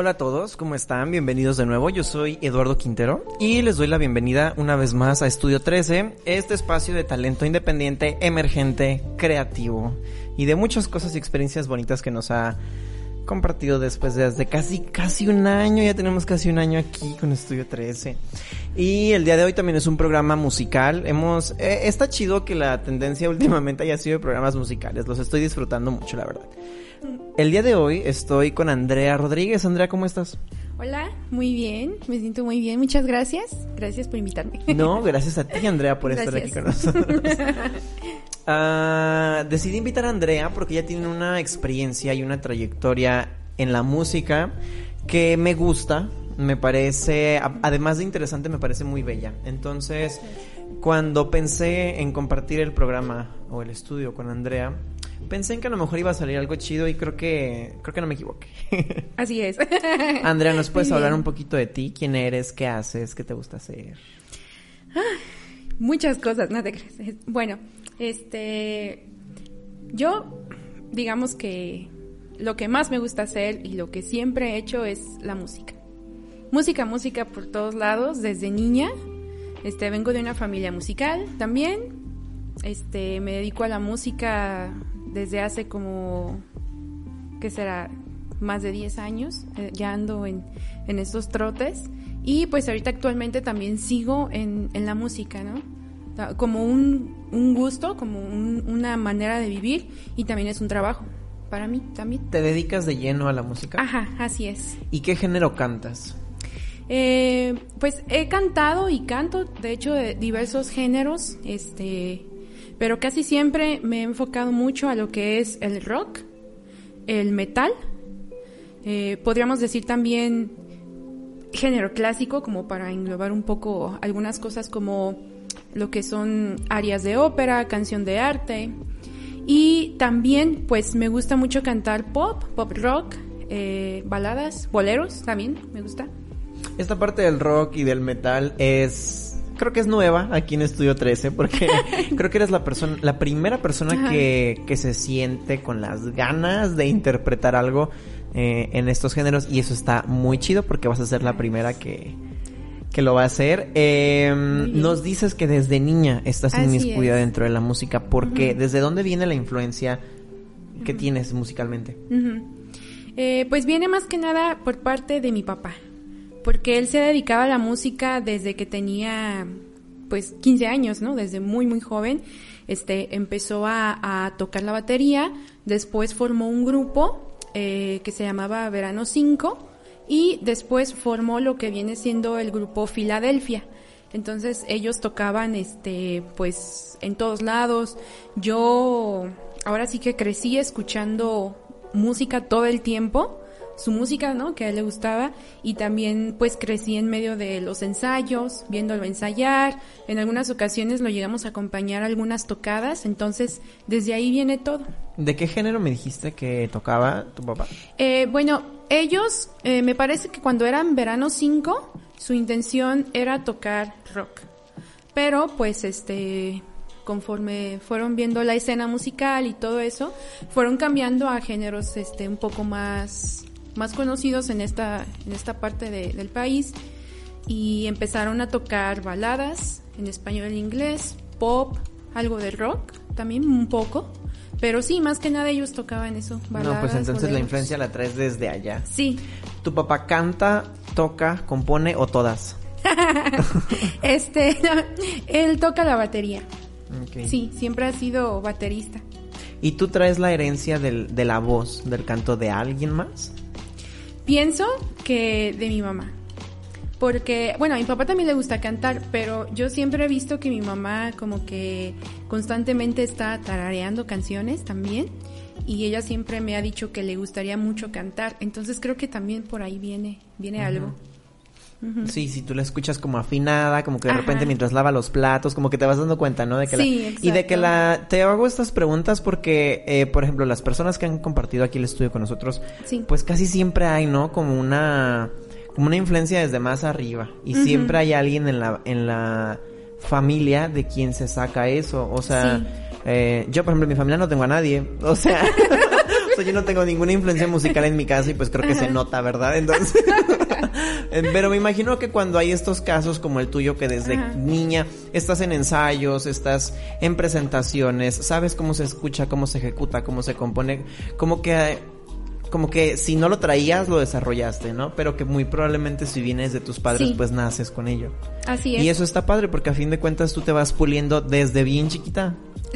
Hola a todos, ¿cómo están? Bienvenidos de nuevo. Yo soy Eduardo Quintero y les doy la bienvenida una vez más a Estudio 13, este espacio de talento independiente, emergente, creativo y de muchas cosas y experiencias bonitas que nos ha compartido después de desde casi casi un año, ya tenemos casi un año aquí con Estudio 13. Y el día de hoy también es un programa musical. Hemos eh, está chido que la tendencia últimamente haya sido de programas musicales. Los estoy disfrutando mucho, la verdad. El día de hoy estoy con Andrea Rodríguez. Andrea, ¿cómo estás? Hola, muy bien, me siento muy bien, muchas gracias. Gracias por invitarme. No, gracias a ti, Andrea, por estar aquí con nosotros. Ah, decidí invitar a Andrea porque ella tiene una experiencia y una trayectoria en la música que me gusta, me parece, además de interesante, me parece muy bella. Entonces, cuando pensé en compartir el programa o el estudio con Andrea, pensé en que a lo mejor iba a salir algo chido y creo que creo que no me equivoqué. Así es. Andrea, ¿nos puedes hablar un poquito de ti? ¿Quién eres? ¿Qué haces? ¿Qué te gusta hacer? muchas cosas, no te crees. Bueno, este yo digamos que lo que más me gusta hacer y lo que siempre he hecho es la música. Música, música por todos lados desde niña. Este vengo de una familia musical también. Este me dedico a la música desde hace como, ¿qué será? Más de 10 años, eh, ya ando en, en, estos trotes. Y pues ahorita actualmente también sigo en, en la música, ¿no? Como un, un gusto, como una manera de vivir y también es un trabajo para mí también. ¿Te dedicas de lleno a la música? Ajá, así es. ¿Y qué género cantas? Eh, pues he cantado y canto, de hecho, de diversos géneros. Este, pero casi siempre me he enfocado mucho a lo que es el rock, el metal, eh, podríamos decir también género clásico, como para englobar un poco algunas cosas como lo que son áreas de ópera, canción de arte. Y también, pues me gusta mucho cantar pop, pop rock, eh, baladas, boleros también, me gusta. Esta parte del rock y del metal es creo que es nueva aquí en Estudio 13 porque creo que eres la persona, la primera persona que, que, se siente con las ganas de interpretar algo eh, en estos géneros y eso está muy chido porque vas a ser la primera que, que lo va a hacer. Eh, nos dices que desde niña estás inmiscuida dentro de la música. porque ¿Desde dónde viene la influencia que tienes musicalmente? Eh, pues viene más que nada por parte de mi papá porque él se dedicaba a la música desde que tenía pues 15 años, ¿no? Desde muy muy joven, este empezó a, tocar la batería, después formó un grupo eh, que se llamaba Verano 5 y después formó lo que viene siendo el grupo Filadelfia. Entonces ellos tocaban este pues en todos lados. Yo ahora sí que crecí escuchando música todo el tiempo su música, ¿no? Que a él le gustaba y también pues crecí en medio de los ensayos, viéndolo ensayar. En algunas ocasiones lo llegamos a acompañar a algunas tocadas, entonces desde ahí viene todo. ¿De qué género me dijiste que tocaba tu papá? Eh, bueno, ellos, eh, me parece que cuando eran verano 5, su intención era tocar rock. Pero pues este conforme fueron viendo la escena musical y todo eso, fueron cambiando a géneros este un poco más más conocidos en esta, en esta parte del país y empezaron a tocar baladas en español e inglés, pop, algo de rock también un poco. Pero sí, más que nada ellos tocaban eso. Baladas, no, pues entonces la influencia la traes desde allá. Sí. ¿Tu papá canta, toca, compone o todas? este, él toca la batería. Sí, siempre ha sido baterista. ¿Y tú traes la herencia del, de la voz, del canto de alguien más? Pienso que de mi mamá. Porque, bueno, a mi papá también le gusta cantar, pero yo siempre he visto que mi mamá como que constantemente está tarareando canciones también. Y ella siempre me ha dicho que le gustaría mucho cantar. Entonces creo que también por ahí viene, viene algo. Sí, si tú la escuchas como afinada, como que de Ajá. repente mientras lava los platos, como que te vas dando cuenta, ¿no? De que Sí, la... Y de que la... Te hago estas preguntas porque, eh, por ejemplo, las personas que han compartido aquí el estudio con nosotros, Sí. pues casi siempre hay, ¿no? Como una... Como una influencia desde más arriba. Y siempre hay alguien en la, en la familia de quien se saca eso. O sea, Sí. eh, yo, por ejemplo, en mi familia no tengo a nadie. O sea... o sea, yo no tengo ninguna influencia musical en mi casa y pues creo que se nota, ¿verdad? Entonces... Eh, Pero me imagino que cuando hay estos casos como el tuyo, que desde Ajá. niña estás en ensayos, estás en presentaciones, sabes cómo se escucha, cómo se ejecuta, cómo se compone, como que, como que si no lo traías, lo desarrollaste, ¿no? Pero que muy probablemente si vienes de tus padres, Sí. pues naces con ello. Así es. Y eso está padre porque a fin de cuentas tú te vas puliendo desde bien chiquita.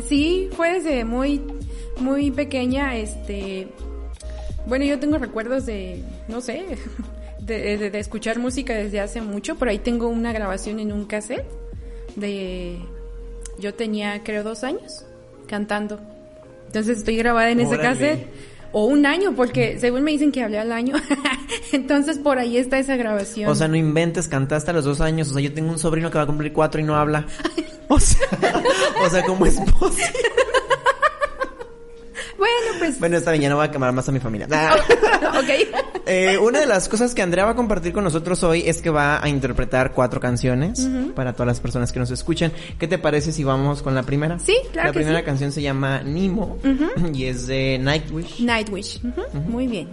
Sí, fue desde muy, muy pequeña, este... Bueno, yo tengo recuerdos de, no sé, de, de- de escuchar música desde hace mucho. Por ahí tengo una grabación en un cassette de... Yo tenía, creo, dos años cantando. Entonces estoy grabada en ese cassette. O un año, porque según me dicen que hablé al año. Entonces por ahí está esa grabación. O sea, no inventes, cantaste a los dos años. O sea, yo tengo un sobrino que va a cumplir cuatro y no habla. O sea, o sea, ¿cómo es posible? Bueno, pues... Bueno, está bien, ya no voy a quemar más a mi familia. Ok. Eh, una de las cosas que Andrea va a compartir con nosotros hoy es que va a interpretar cuatro canciones para todas las personas que nos escuchen. ¿Qué te parece si vamos con la primera? Sí, claro La que primera sí. canción se llama Nemo y es de Nightwish. Nightwish. Ujú, Muy bien.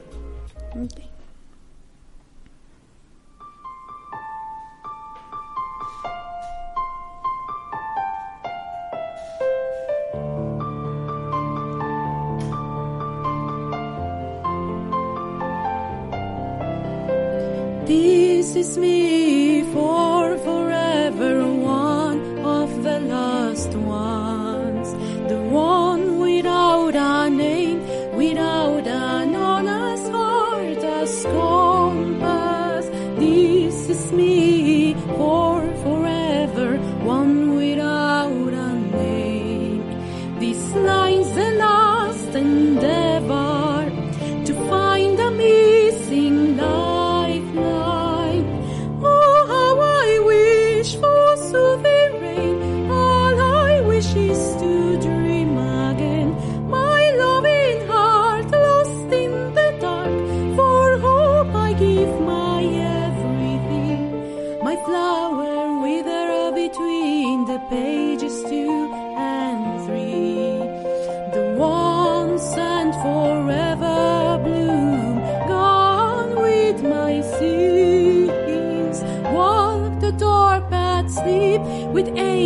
This is me for forever, one of the last ones, the one without a name,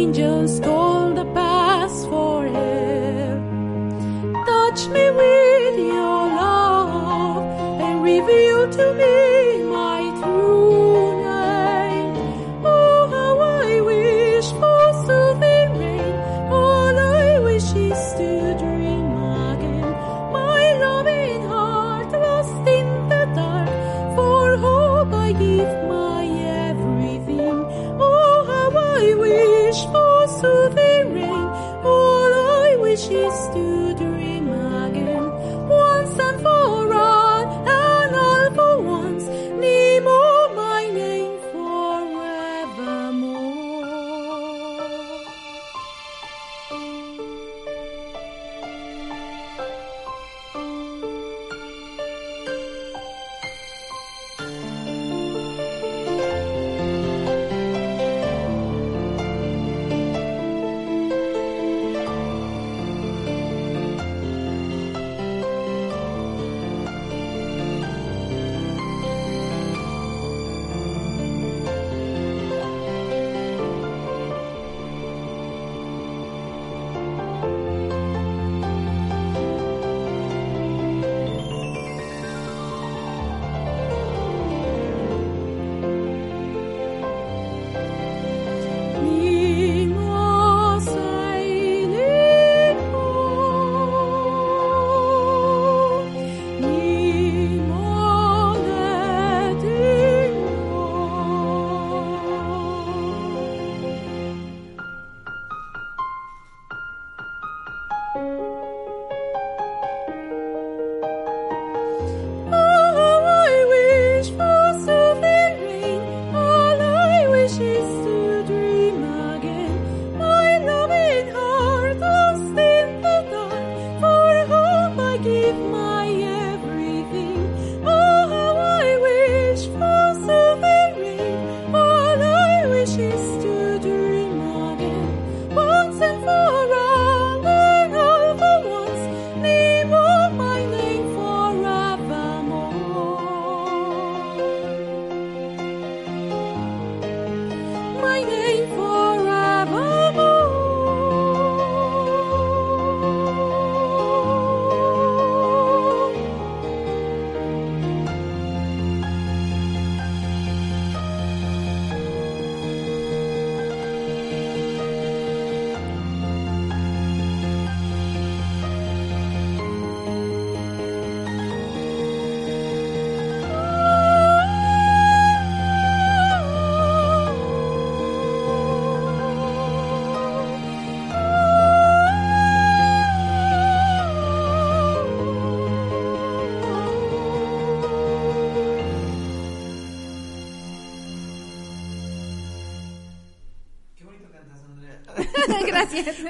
angels go.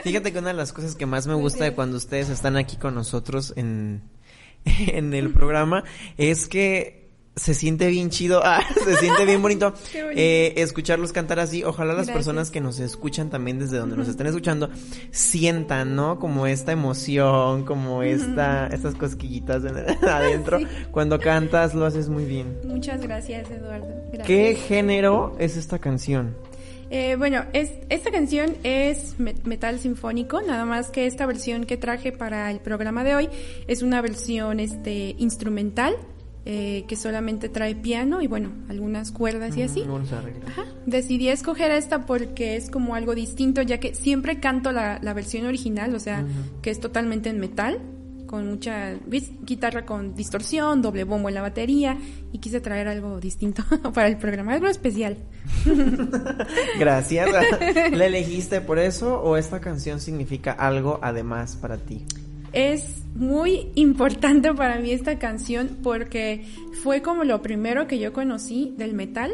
Fíjate que una de las cosas que más me gusta de cuando ustedes están aquí con nosotros en, en el programa es que se siente bien chido, ah, se siente bien bonito, eh, escucharlos cantar así. Ojalá las Gracias. personas que nos escuchan también desde donde nos estén escuchando sientan, ¿no? Como esta emoción, como esta, estas cosquillitas adentro. Sí. Cuando cantas lo haces muy bien. Muchas gracias, Eduardo. Gracias. ¿Qué género es esta canción? Eh, bueno, es, esta canción es me- metal sinfónico, nada más que esta versión que traje para el programa de hoy es una versión este, instrumental eh, que solamente trae piano y bueno, algunas cuerdas y así. Ajá. Decidí escoger esta porque es como algo distinto, ya que siempre canto la, la versión original, o sea, que es totalmente en metal, con mucha guitarra con distorsión, doble bombo en la batería, y quise traer algo distinto para el programa, algo especial. Gracias. ¿La elegiste por eso o esta canción significa algo además para ti? Es muy importante para mí esta canción porque fue como lo primero que yo conocí del metal,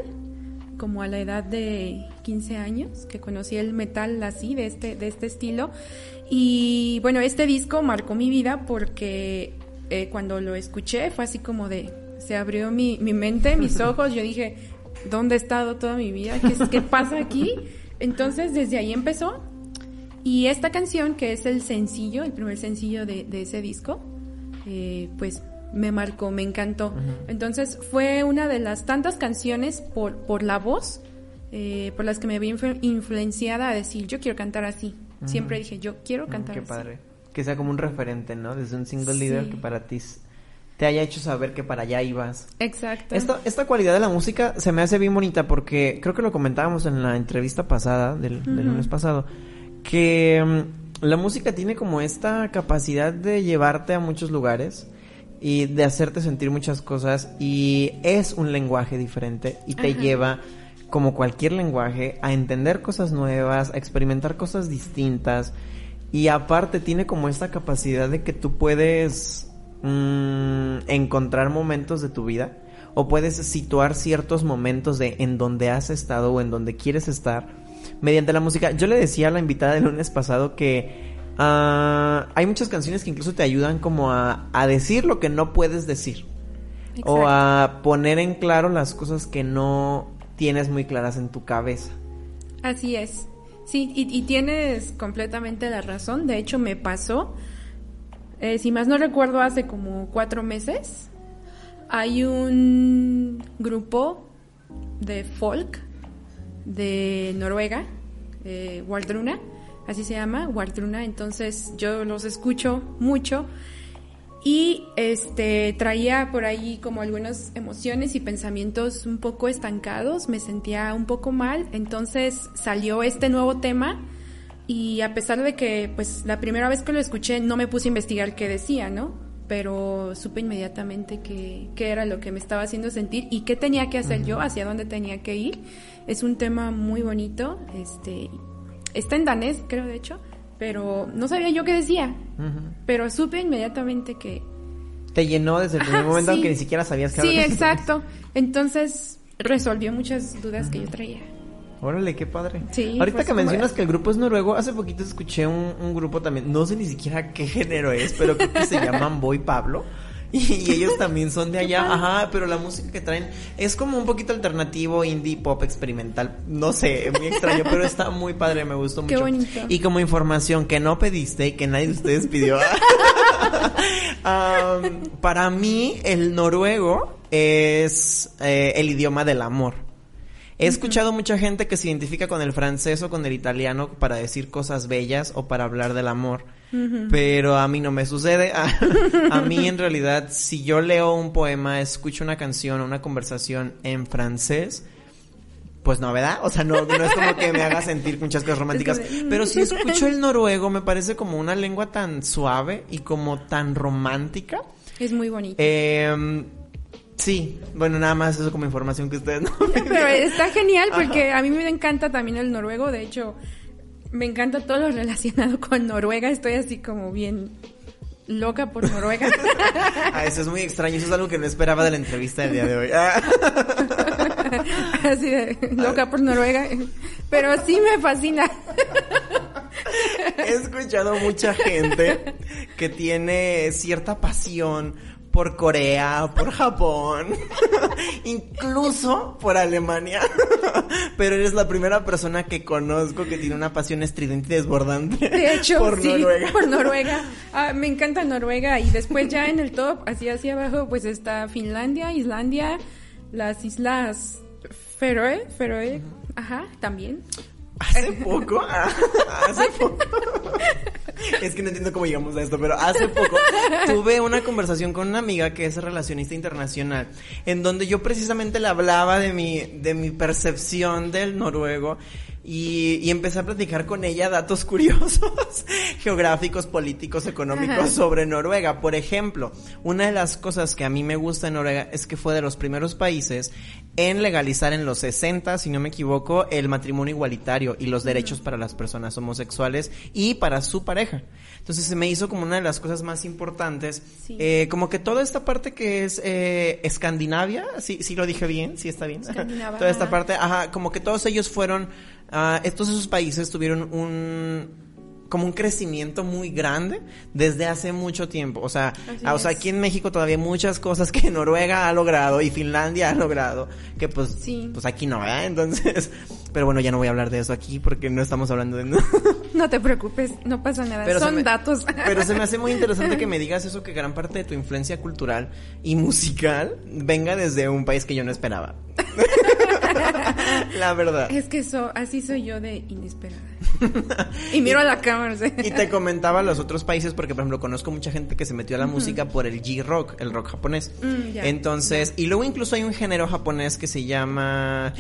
como a la edad de 15 años, que conocí el metal así, de este, de este estilo. Y bueno, este disco marcó mi vida porque eh, cuando lo escuché fue así como de, se abrió mi, mi mente, mis ojos, yo dije, ¿dónde he estado toda mi vida? ¿Qué, qué pasa aquí? Entonces desde ahí empezó y esta canción, que es el sencillo, el primer sencillo de, de ese disco, eh, pues me marcó, me encantó. Entonces fue una de las tantas canciones por, por la voz, eh, por las que me vi influ- influenciada a decir, yo quiero cantar así. Siempre dije, yo quiero cantar Qué así. padre. Que sea como un referente, ¿no? Desde un single Sí. leader que para ti te haya hecho saber que para allá ibas. Exacto. Esta, esta cualidad de la música se me hace bien bonita porque creo que lo comentábamos en la entrevista pasada, del, del lunes pasado, que mm, la música tiene como esta capacidad de llevarte a muchos lugares y de hacerte sentir muchas cosas y es un lenguaje diferente y te Ajá. lleva como cualquier lenguaje a entender cosas nuevas, a experimentar cosas distintas y aparte tiene como esta capacidad de que tú puedes mm, encontrar momentos de tu vida o puedes situar ciertos momentos de en donde has estado o en donde quieres estar mediante la música. Yo le decía a la invitada del lunes pasado que ah, hay muchas canciones que incluso te ayudan como a, a decir lo que no puedes decir o a poner en claro las cosas que no tienes muy claras en tu cabeza. Así es. Sí, y, y tienes completamente la razón. De hecho, me pasó, eh, si más no recuerdo, hace como cuatro meses. Hay un grupo de folk de Noruega, eh, Wardruna, así se llama, Wardruna. Entonces yo los escucho mucho y este traía por ahí como algunas emociones y pensamientos un poco estancados, me sentía un poco mal, entonces salió este nuevo tema y a pesar de que pues la primera vez que lo escuché no me puse a investigar qué decía, ¿no? Pero supe inmediatamente qué qué era lo que me estaba haciendo sentir y qué tenía que hacer yo, hacia dónde tenía que ir. Es un tema muy bonito, este está en danés, creo de hecho, pero no sabía yo qué decía. Pero supe inmediatamente que... Te llenó desde el primer Ajá, momento sí. aunque ni siquiera sabías que Sí, que- exacto. Entonces resolvió muchas dudas que yo traía. Órale, qué padre. Sí, Ahorita que mencionas que el grupo es noruego, hace poquito escuché un, un grupo también, no sé ni siquiera qué género es, pero creo que se llaman Boy Pablo. Y, ellos también son de allá, ajá, pero la música que traen es como un poquito alternativo, indie, pop, experimental, no sé, muy extraño, pero está muy padre, me gustó Qué mucho. bonito. Y como información que no pediste y que nadie de ustedes pidió, am, para mí el noruego es eh, el idioma del amor. He escuchado mucha gente que se identifica con el francés o con el italiano para decir cosas bellas o para hablar del amor. Pero a mí no me sucede. A, a mí en realidad, si yo leo un poema, escucho una canción o una conversación en francés, pues no, ¿verdad? O sea, no, no es como que me haga sentir muchas cosas románticas. Mm. Pero si escucho el noruego, me parece como una lengua tan suave y como tan romántica. Es muy bonito. Eh, sí, bueno, nada más eso como información que ustedes no me Pero está genial porque a mí me encanta también el noruego. De hecho, me encanta todo lo relacionado con Noruega. Estoy así como bien loca por Noruega. Ah, eso es muy extraño, eso es algo que no esperaba de la entrevista del día de hoy. Así de loca por Noruega. Pero sí me fascina. he escuchado mucha gente que tiene cierta pasión por Corea, por Japón, incluso por Alemania. Pero eres la primera persona que conozco que tiene una pasión estridente y desbordante De hecho, por sí, Noruega. por Noruega. Ah, me encanta Noruega y después ya en el top, así hacia abajo, pues está Finlandia, Islandia, las islas Feroe, Feroe, ajá, también. Hace poco, hace poco. Es que no entiendo cómo llegamos a esto, pero hace poco tuve una conversación con una amiga que es relacionista internacional, en donde yo precisamente le hablaba de mi, de mi percepción del noruego y, y empecé a platicar con ella datos curiosos, geográficos, políticos, económicos Ajá. sobre Noruega. Por ejemplo, una de las cosas que a mí me gusta de Noruega es que fue de los primeros países en legalizar en los 60, si no me equivoco, el matrimonio igualitario y los derechos para las personas homosexuales y para su pareja. Entonces se me hizo como una de las cosas más importantes, Sí. eh, como que toda esta parte que es eh, Escandinavia, sí, sí lo dije bien, sí está bien. Toda esta parte, ajá, como que todos ellos fueron, ah, todos esos países tuvieron un como un crecimiento muy grande desde hace mucho tiempo. O sea, ah, o sea, aquí en México todavía hay muchas cosas que Noruega ha logrado y Finlandia ha logrado, que pues, Sí. pues aquí no, ¿verdad? Entonces, pero bueno, ya no voy a hablar de eso aquí porque no estamos hablando de... No te preocupes, no pasa nada, Pero son me- datos. Pero se me hace muy interesante que me digas eso, que gran parte de tu influencia cultural y musical venga desde un país que yo no esperaba. La verdad. Es que eso, así soy yo de inesperada. y miro a la cámara. ¿sí? Y te comentaba los otros países porque, por ejemplo, conozco mucha gente que se metió a la música por el G-Rock, el rock japonés. Mm. Entonces, y luego incluso hay un género japonés que se llama...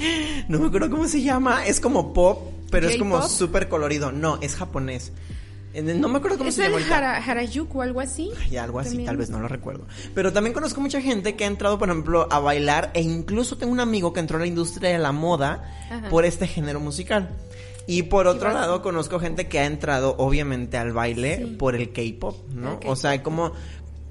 No me acuerdo cómo se llama, es como pop, pero es como súper colorido. No, es japonés. No me acuerdo cómo ¿Es se llama el ahorita. Hara- Harajuku o algo así? Y algo así, También. tal vez no lo recuerdo. Pero también conozco mucha gente que ha entrado, por ejemplo, a bailar e incluso tengo un amigo que entró a la industria de la moda Ajá. por este género musical. Y por otro lado, conozco gente que ha entrado, obviamente, al baile Sí. por el K-pop, ¿no? El O sea, como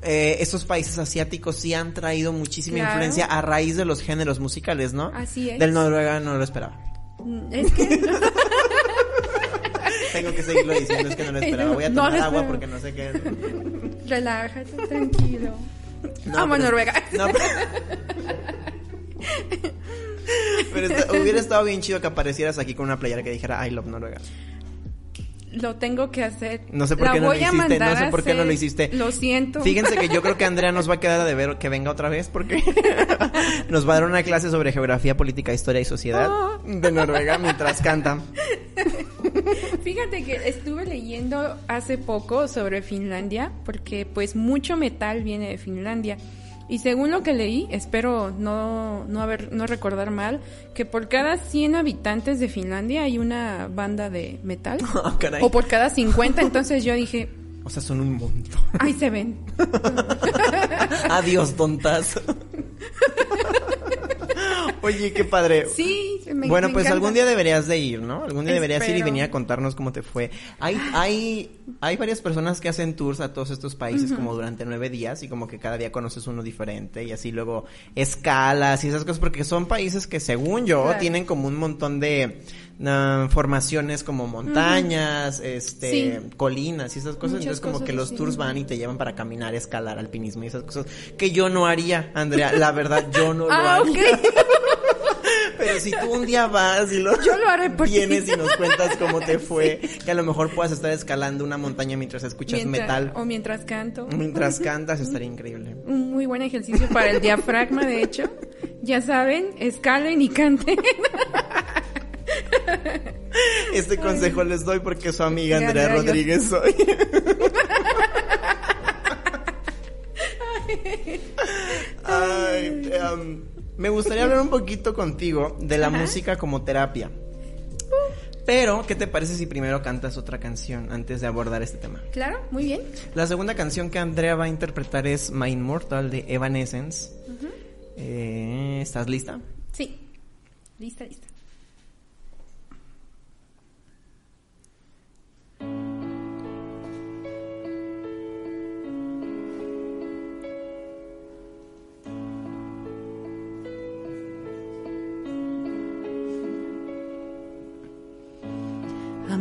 eh, estos países asiáticos sí han traído muchísima Claro. influencia a raíz de los géneros musicales, ¿no? Así es. Del Noruega no lo esperaba. Mm, Es que Tengo que seguirlo diciendo, es que no lo esperaba. Voy a tomar agua porque no sé qué. relájate, tranquilo. No, Amo pero- Noruega. No, pero... Pero hubiera estado bien chido que aparecieras aquí con una playera que dijera I love Noruega. Lo tengo que hacer. No sé por La qué no lo hiciste, no mandar sé a por qué no lo hacer. hiciste. Lo siento. Fíjense que yo creo que Andrea nos va a quedar a deber que venga otra vez porque nos va a dar una clase sobre geografía, política, historia y sociedad Oh. de Noruega mientras canta. Fíjate que estuve leyendo hace poco sobre Finlandia, porque pues mucho metal viene de Finlandia. Y según lo que leí, espero no, no, haber, no recordar mal, que por cada 100 habitantes de Finlandia hay una banda de metal. Ah, caray. o por cada 50, entonces yo dije, O sea, son un montón. ahí se ven. Adiós, tontas. Oye, qué padre. Sí, me bueno, me pues encanta. algún día deberías de ir, ¿no? Algún día deberías ir y venir a contarnos cómo te fue. Hay, hay, hay varias personas que hacen tours a todos estos países como durante nueve días y como que cada día conoces uno diferente y así luego escalas y esas cosas porque son países que según yo Claro. tienen como un montón de ah, formaciones como montañas, este, Sí. colinas y esas cosas. Muchas Entonces como que los tours van y te llevan para caminar, escalar, alpinismo y esas cosas que yo no haría, Andrea. La verdad, yo no lo Ah, haría. ok. Pero si tú un día vas y lo Yo lo haré por ti. vienes y nos cuentas cómo te fue, que a lo mejor puedas estar escalando una montaña mientras escuchas Mientras- metal, O mientras canto. mientras cantas, estaría increíble. Un muy buen ejercicio para el diafragma, de hecho. Ya saben, escalen y canten. Este consejo les doy porque su amiga Andrea Rodríguez soy. Ay, em, me gustaría hablar un poquito contigo de la Ajá. música como terapia. Pero, ¿qué te parece si primero cantas otra canción antes de abordar este tema? Claro, muy bien. La segunda canción que Andrea va a interpretar es My Immortal de Evanescence. Eh, ¿Estás lista? Sí. Lista, lista.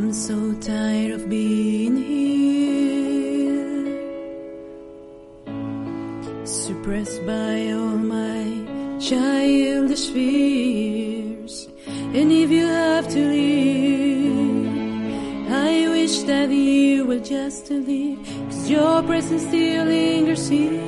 I'm so tired of being here, suppressed by all my childish fears. And if you have to leave, I wish that you were just leave, cause your presence still lingers here,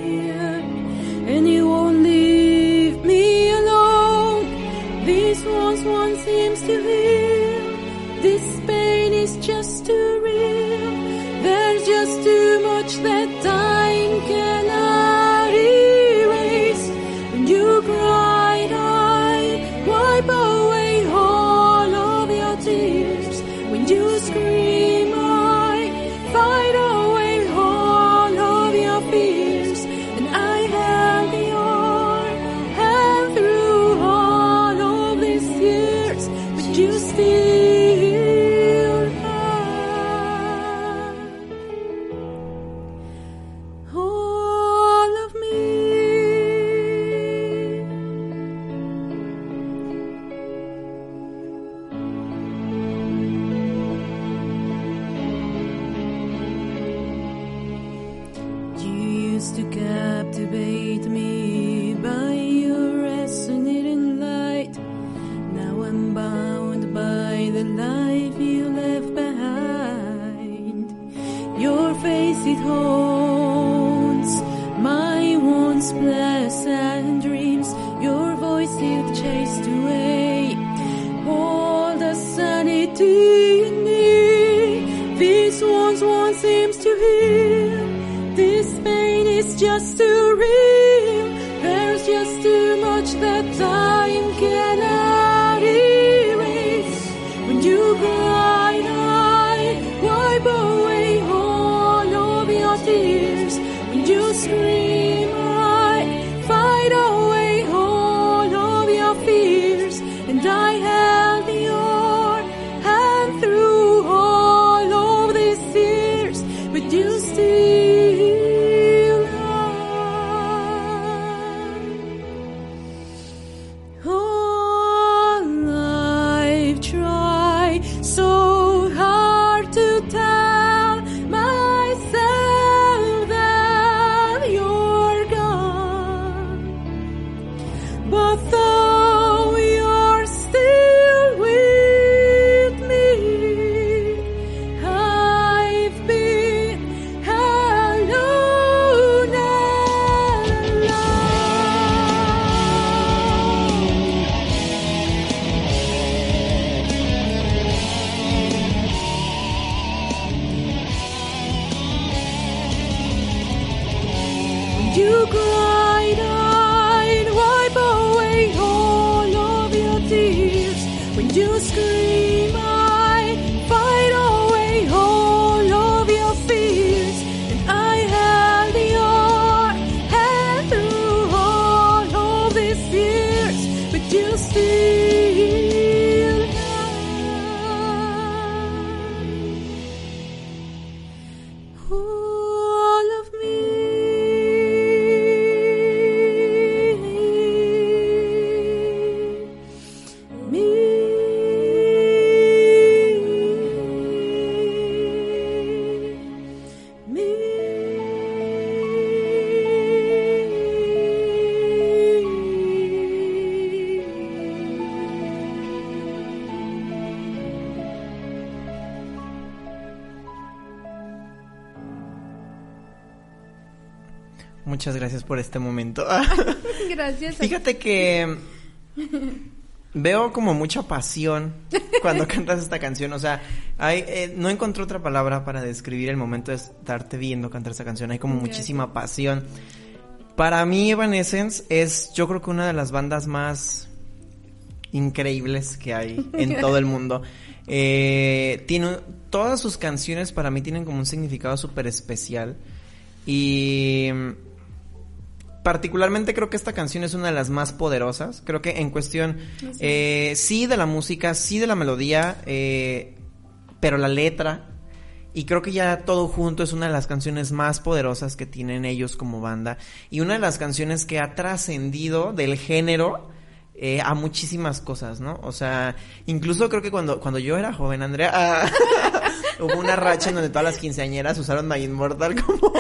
Muchas gracias por este momento. Gracias. Fíjate que veo como mucha pasión cuando cantas esta canción. O sea, hay, eh, no encontré otra palabra para describir el momento de estarte viendo cantar esta canción. Hay como Gracias. muchísima pasión. Para mí, Evanescence es, yo creo que una de las bandas más increíbles que hay en todo el mundo. Eh, tiene, todas sus canciones para mí tienen como un significado súper especial. Y particularmente creo que esta canción es una de las más poderosas. Creo que en cuestión, Así eh, sí de la música, sí de la melodía, eh, pero la letra. Y creo que ya todo junto es una de las canciones más poderosas que tienen ellos como banda. Y una de las canciones que ha trascendido del género eh, a muchísimas cosas, ¿no? O sea, incluso creo que cuando, cuando yo era joven, Andrea, ah, hubo una racha en donde todas las quinceañeras usaron My Immortal como,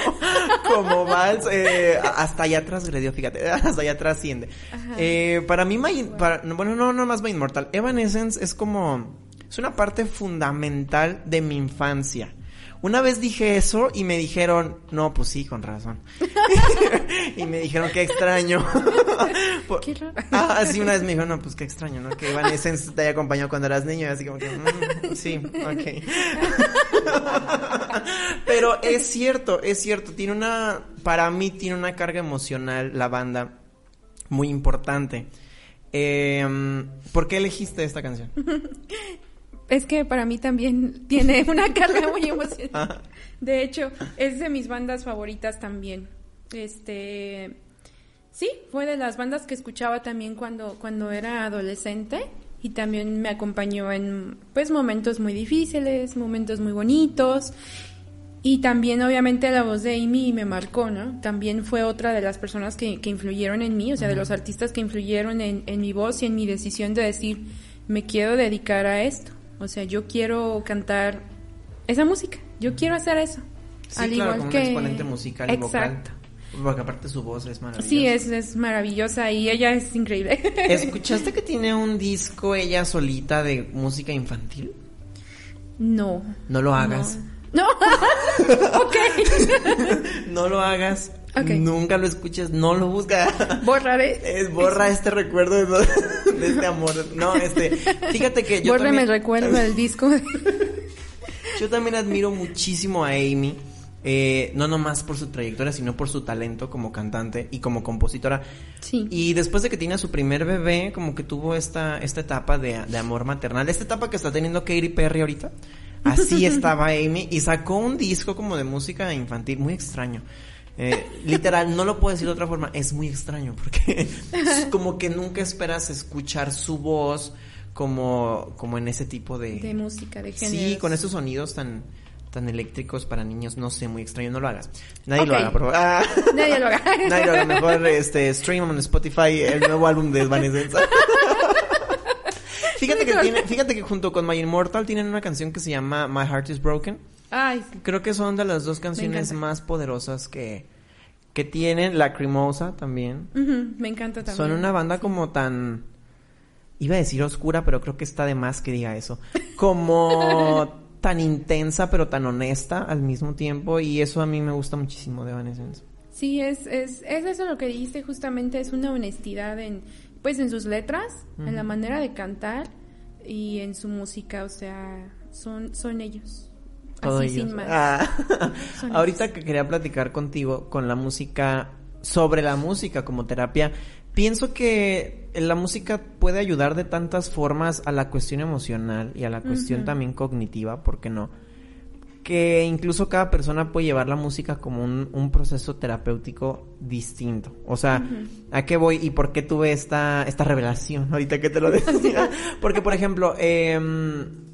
como vals, eh, hasta allá transgredió, fíjate, hasta allá trasciende. Eh, para mí, My, para, bueno, no, no más My Immortal, Evanescence es como, es una parte fundamental de mi infancia. Una vez dije eso y me dijeron, no, pues sí, con razón. y me dijeron, qué extraño. Por- Qué raro. Ah, sí, una vez me dijeron, no, pues qué extraño, ¿no? Que Evanescence te haya acompañado cuando eras niño y así como que, mm, sí, ok. Pero es cierto, es cierto, tiene una, para mí tiene una carga emocional la banda muy importante. Eh, ¿Por qué elegiste esta canción? Es que para mí también tiene una carga muy emocional. Ah. De hecho, es de mis bandas favoritas también. Este, sí, fue de las bandas que escuchaba también cuando cuando era adolescente y también me acompañó en pues momentos muy difíciles, momentos muy bonitos. Y también obviamente la voz de Amy me marcó, ¿no? También fue otra de las personas que, que influyeron en mí, o sea, de los artistas que influyeron en, en mi voz y en mi decisión de decir, me quiero dedicar a esto. O sea, yo quiero cantar esa música, yo quiero hacer eso. Sí, claro, como un exponente musical y Exacto. vocal. Porque aparte su voz es maravillosa. Sí, es, es maravillosa y ella es increíble. ¿Escuchaste que tiene un disco ella solita de música infantil? No. No lo hagas. No. ok. No lo hagas. Nunca lo escuches. No lo busques. Borraré. Es, borra este recuerdo de, de este amor. No, este. Fíjate que yo Bórreme también, el recuerdo del disco. yo también admiro muchísimo a Amy. eh, no nomás por su trayectoria, sino por su talento como cantante y como compositora. Sí. Y después de que tiene a su primer bebé, como que tuvo esta, esta etapa de, de amor maternal, esta etapa que está teniendo Katy Perry ahorita. Así estaba Amy y sacó un disco como de música infantil, muy extraño. Eh, literal, no lo puedo decir de otra forma, es muy extraño porque es como que nunca esperas escuchar su voz como, como en ese tipo de... De música, de género. Sí, con esos sonidos tan, tan eléctricos para niños, no sé, muy extraño, no lo hagas. Nadie lo haga, por favor. Ah. Nadie lo haga. Nadie lo haga. Mejor este, stream en Spotify el nuevo álbum de Evanescence. fíjate que tiene, fíjate que junto con My Immortal tienen una canción que se llama My Heart is Broken. Ay, sí. Creo que son de las dos canciones más poderosas que, que tienen. Lacrimosa también. Me encanta también. Son una banda como tan... Iba a decir oscura, pero creo que está de más que diga eso. Como tan intensa, pero tan honesta al mismo tiempo. Y eso a mí me gusta muchísimo de Evanescence. Sí, es, es, es eso lo que dijiste justamente, es una honestidad en, pues en sus letras, en la manera de cantar y en su música, o sea, son, son ellos. Todo Así ellos. sin más. Ah. Ahorita que quería platicar contigo con la música, sobre la música como terapia, pienso que la música puede ayudar de tantas formas a la cuestión emocional y a la cuestión también cognitiva, ¿por qué no? Que incluso cada persona puede llevar la música como un, un proceso terapéutico distinto. O sea, ¿a qué voy y por qué tuve esta, esta revelación ahorita que te lo decía? Porque, por ejemplo, em,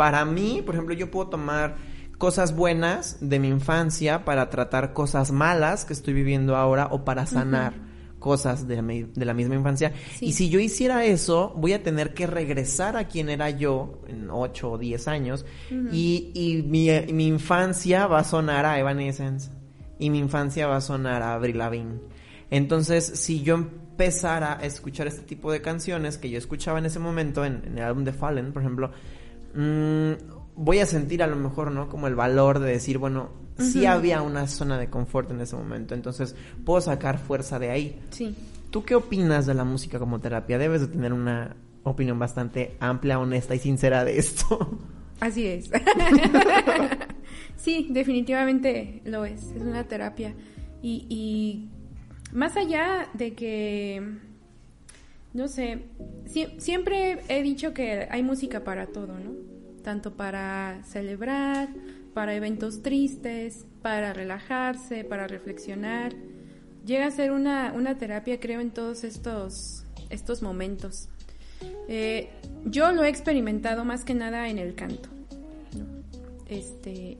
para mí, por ejemplo, yo puedo tomar cosas buenas de mi infancia para tratar cosas malas que estoy viviendo ahora o para sanar cosas de, mi- de la misma infancia. Sí. Y si yo hiciera eso, voy a tener que regresar a quien era yo en 8 o 10 años y, y mi, mi infancia va a sonar a Evanescence y mi infancia va a sonar a Avril Lavigne. Entonces, si yo empezara a escuchar este tipo de canciones que yo escuchaba en ese momento, en, en el álbum de Fallen, por ejemplo, mm, voy a sentir a lo mejor, ¿no? Como el valor de decir, bueno, sí Ujú. había una zona de confort en ese momento, entonces puedo sacar fuerza de ahí. Sí. ¿Tú qué opinas de la música como terapia? Debes de tener una opinión bastante amplia, honesta y sincera de esto. Así es. sí, definitivamente lo es. Es una terapia. Y, y más allá de que, no sé, sie- siempre he dicho que hay música para todo, ¿no? Tanto para celebrar, para eventos tristes, para relajarse, para reflexionar. Llega a ser una, una terapia, creo, en todos estos, estos momentos. Eh, yo lo he experimentado más que nada en el canto. Este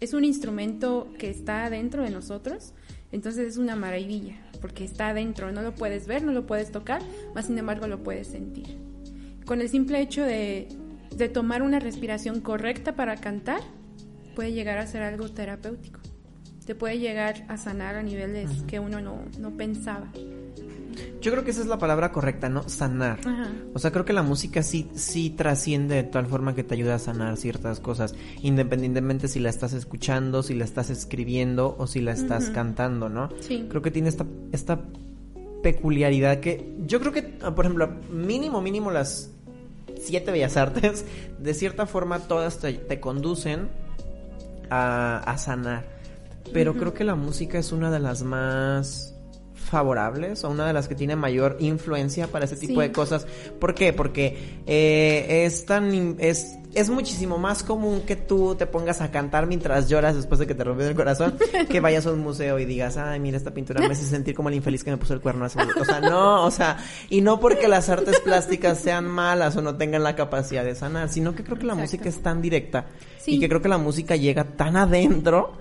es un instrumento que está dentro de nosotros, Entonces es una maravilla, porque está adentro, no lo puedes ver, no lo puedes tocar, más sin embargo lo puedes sentir. Con el simple hecho de, de tomar una respiración correcta para cantar, puede llegar a ser algo terapéutico. Te puede llegar a sanar a niveles que uno no, no pensaba. Yo creo que esa es la palabra correcta, ¿no? Sanar. Ajá. O sea, creo que la música sí, sí trasciende de tal forma que te ayuda a sanar ciertas cosas, independientemente si la estás escuchando, si la estás escribiendo o si la estás cantando, ¿no? Sí. Creo que tiene esta, esta peculiaridad que yo creo que, ah, por ejemplo, mínimo, mínimo las siete bellas artes, de cierta forma todas te, te conducen a, a sanar. Pero creo que la música es una de las más favorables o una de las que tiene mayor influencia para ese tipo Sí. de cosas. ¿Por qué? Porque eh, es tan es es muchísimo más común que tú te pongas a cantar mientras lloras después de que te rompió el corazón que vayas a un museo y digas, ay, mira esta pintura me hace sentir como el infeliz que me puso el cuerno hace O sea, no, o sea, y no porque las artes plásticas sean malas o no tengan la capacidad de sanar, sino que creo que la Exacto. música es tan directa Sí. y que creo que la música llega tan adentro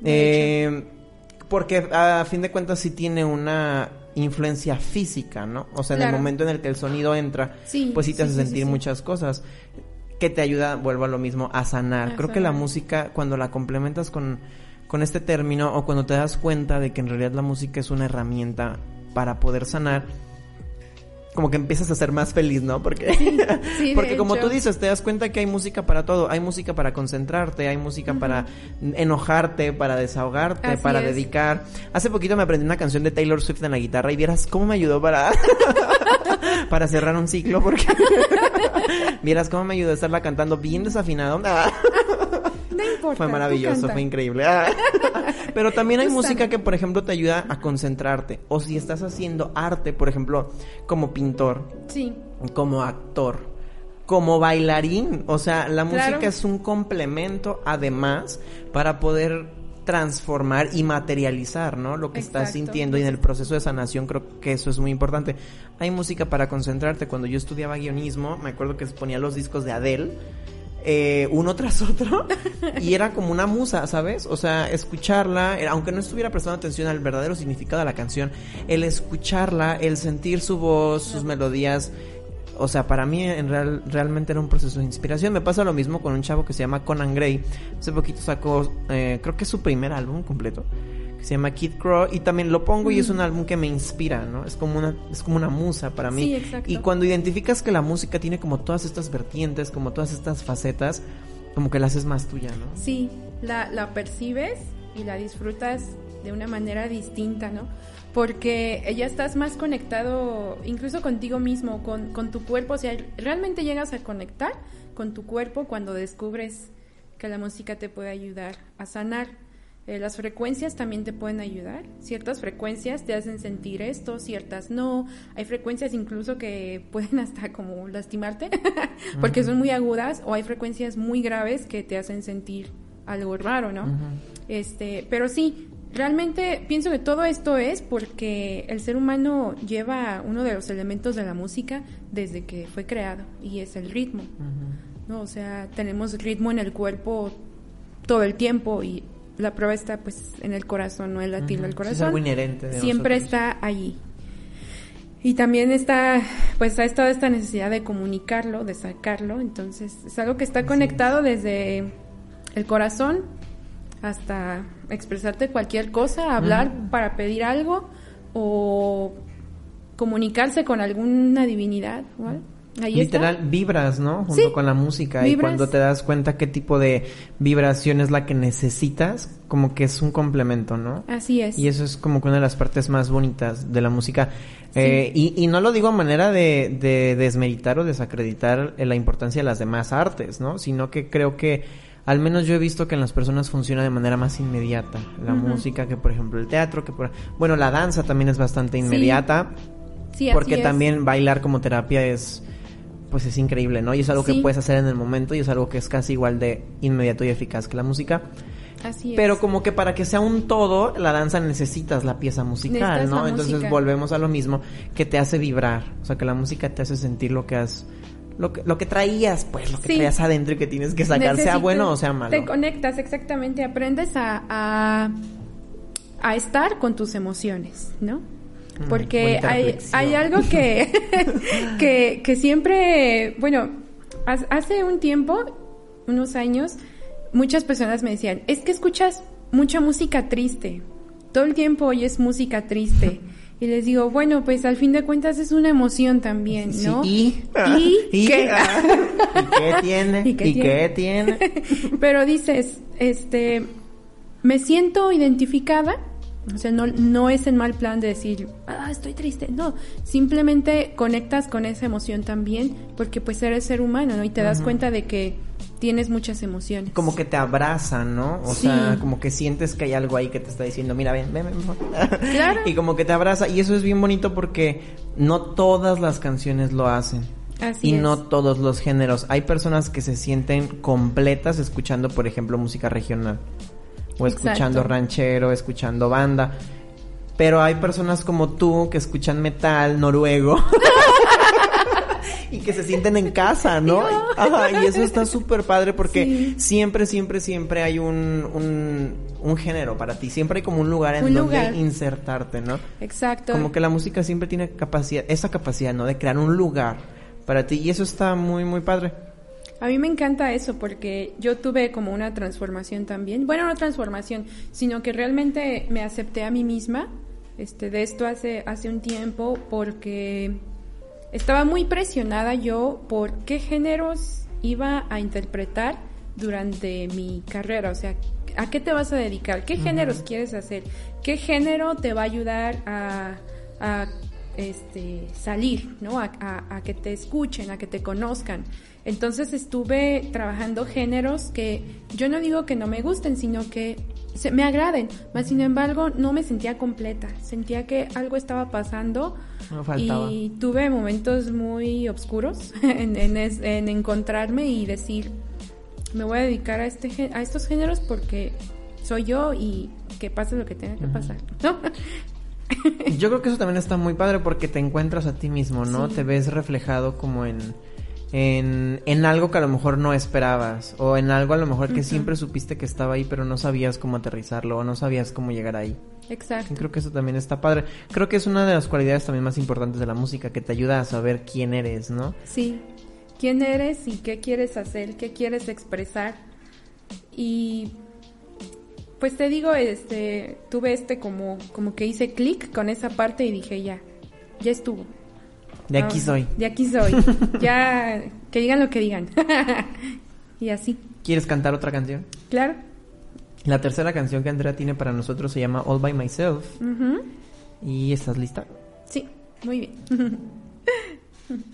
De eh, porque a fin de cuentas sí tiene una influencia física, ¿no? O sea, en el momento en el que el sonido entra, Sí, pues sí te sí, hace sí, sentir muchas cosas que te ayuda, vuelvo a lo mismo, a sanar. A Creo que la música, cuando la complementas con, con este término o cuando te das cuenta de que en realidad la música es una herramienta para poder sanar, como que empiezas a ser más feliz, ¿no? Porque, sí, porque como hecho. tú dices, te das cuenta que hay música para todo. Hay música para concentrarte, hay música para enojarte, para desahogarte, Así para es. dedicar. Hace poquito me aprendí una canción de Taylor Swift en la guitarra y vieras cómo me ayudó para, para cerrar un ciclo, porque vieras cómo me ayudó a estarla cantando bien desafinado. No importa. fue maravilloso, fue increíble. Ah. Pero también hay música que, por ejemplo, te ayuda a concentrarte. O si estás haciendo arte, por ejemplo, como pintor, Sí, como actor, como bailarín. O sea, la Claro. música es un complemento además para poder transformar y materializar, ¿no? Lo que estás sintiendo y en el proceso de sanación creo que eso es muy importante. Hay música para concentrarte. Cuando yo estudiaba guionismo, me acuerdo que ponía los discos de Adele eh, uno tras otro y era como una musa, ¿sabes? O sea, escucharla, era- aunque no estuviera prestando atención al verdadero significado de la canción, el escucharla, el sentir su voz, sus melodías, o sea, para mí en real, realmente era un proceso de inspiración. Me pasa lo mismo con un chavo que se llama Conan Gray. Hace poquito sacó, eh, creo que es su primer álbum completo, que se llama Kid Crow y también lo pongo y es un álbum que me inspira, ¿no? Es como una, es como una musa para mí. Sí, exacto. Y cuando identificas que la música tiene como todas estas vertientes, como todas estas facetas, como que la haces más tuya, ¿no? sí, la, la percibes y la disfrutas de una manera distinta, ¿no? Porque ya estás más conectado incluso contigo mismo, con, con tu cuerpo, o sea, realmente llegas a conectar con tu cuerpo cuando descubres que la música te puede ayudar a sanar. Eh, las frecuencias también te pueden ayudar. Ciertas frecuencias te hacen sentir esto, ciertas no. Hay frecuencias incluso que pueden hasta como lastimarte porque son muy agudas o hay frecuencias muy graves que te hacen sentir algo raro, ¿no? Este, pero sí, realmente pienso que todo esto es porque el ser humano lleva uno de los elementos de la música desde que fue creado y es el ritmo. ¿no? O sea, tenemos ritmo en el cuerpo todo el tiempo y la prueba está pues en el corazón, no el latido del corazón. es algo inherente de Siempre nosotros. está allí. Y también está, pues ha estado esta necesidad de comunicarlo, de sacarlo, entonces es algo que está conectado desde el corazón hasta expresarte cualquier cosa, hablar para pedir algo o comunicarse con alguna divinidad. ¿vale? Ahí Literal, está. vibras, ¿no? Junto Sí, con la música. Y cuando te das cuenta qué tipo de vibración es la que necesitas, como que es un complemento, ¿no? Así es. Y eso es como que una de las partes más bonitas de la música. Eh, y, y no lo digo a manera de, de desmeritar o desacreditar eh, la importancia de las demás artes, ¿no? Sino que creo que al menos yo he visto que en las personas funciona de manera más inmediata. La música, que por ejemplo el teatro, que por... Bueno, la danza también es bastante inmediata. Sí, porque es. también bailar como terapia es... Pues es increíble, ¿no? Y es algo que puedes hacer en el momento y es algo que es casi igual de inmediato y eficaz que la música. Así es. Pero como que para que sea un todo, la danza necesitas la pieza musical, Necesitas ¿no? Entonces música. volvemos a lo mismo, que te hace vibrar. O sea, que la música te hace sentir lo que has... Lo que, lo que traías, pues, lo que Sí. traías adentro y que tienes que sacar, sea bueno o sea malo. Te conectas, exactamente, aprendes a, a, a estar con tus emociones, ¿no? Mm, Porque hay, hay algo que, que, que siempre, bueno, hace un tiempo, unos años, muchas personas me decían, es que escuchas mucha música triste, todo el tiempo oyes música triste. Y les digo, bueno, pues al fin de cuentas es una emoción también, Sí, ¿no? ¿Y? ¿Y qué? ¿Y qué tiene? ¿Y qué ¿Y qué tiene? Pero dices, este, me siento identificada, o sea, no, no es en mal plan de decir, ah, estoy triste, no, simplemente conectas con esa emoción también, porque pues eres ser humano, ¿no? Y te das cuenta de que tienes muchas emociones. Como que te abraza, ¿no? O Sí. sea, como que sientes que hay algo ahí que te está diciendo, mira, ven, ven, ven. ven". Claro. y como que te abraza. Y eso es bien bonito porque no todas las canciones lo hacen. Así y es. no todos los géneros. Hay personas que se sienten completas escuchando, por ejemplo, música regional. O escuchando Exacto. ranchero, escuchando banda. Pero hay personas como tú que escuchan metal noruego. y que se sienten en casa, ¿no? Ajá, y eso está súper padre porque Sí. siempre, siempre, siempre hay un, un, un género para ti. Siempre hay como un lugar en Un donde lugar. insertarte, ¿no? Exacto. Como que la música siempre tiene capacidad, esa capacidad, ¿no? De crear un lugar para ti. Y eso está muy, muy padre. A mí me encanta eso porque yo tuve como una transformación también. Bueno, no transformación, sino que realmente me acepté a mí misma este, de esto hace, hace un tiempo porque estaba muy presionada yo por qué géneros iba a interpretar durante mi carrera. O sea, ¿a qué te vas a dedicar? ¿Qué géneros quieres hacer? ¿Qué género te va a ayudar a, a, este, salir, ¿no? A, a- a que te escuchen, a que te conozcan. Entonces estuve trabajando géneros que yo no digo que no me gusten, sino que se, me agraden. Mas sin embargo, no me sentía completa. Sentía que algo estaba pasando No y tuve momentos muy oscuros en, en es- en encontrarme y decir, me voy a dedicar a, este, a estos géneros porque soy yo y que pase lo que tenga que pasar, ¿no? Yo creo que eso también está muy padre porque te encuentras a ti mismo, ¿no? Sí. Te ves reflejado como en, en, en algo que a lo mejor no esperabas o en algo a lo mejor que siempre supiste que estaba ahí pero no sabías cómo aterrizarlo o no sabías cómo llegar ahí. Exacto. Y creo que eso también está padre. Creo que es una de las cualidades también más importantes de la música que te ayuda a saber quién eres, ¿no? Sí. ¿Quién eres y qué quieres hacer? ¿Qué quieres expresar? Y pues te digo, este, tuve este como, como que hice clic con esa parte y dije ya, ya estuvo. De aquí Ah, soy. De aquí soy. ya, que digan lo que digan. y así, ¿Quieres cantar otra canción? claro. La tercera canción que Andrea tiene para nosotros se llama All by Myself. ¿Y estás lista? Sí, muy bien.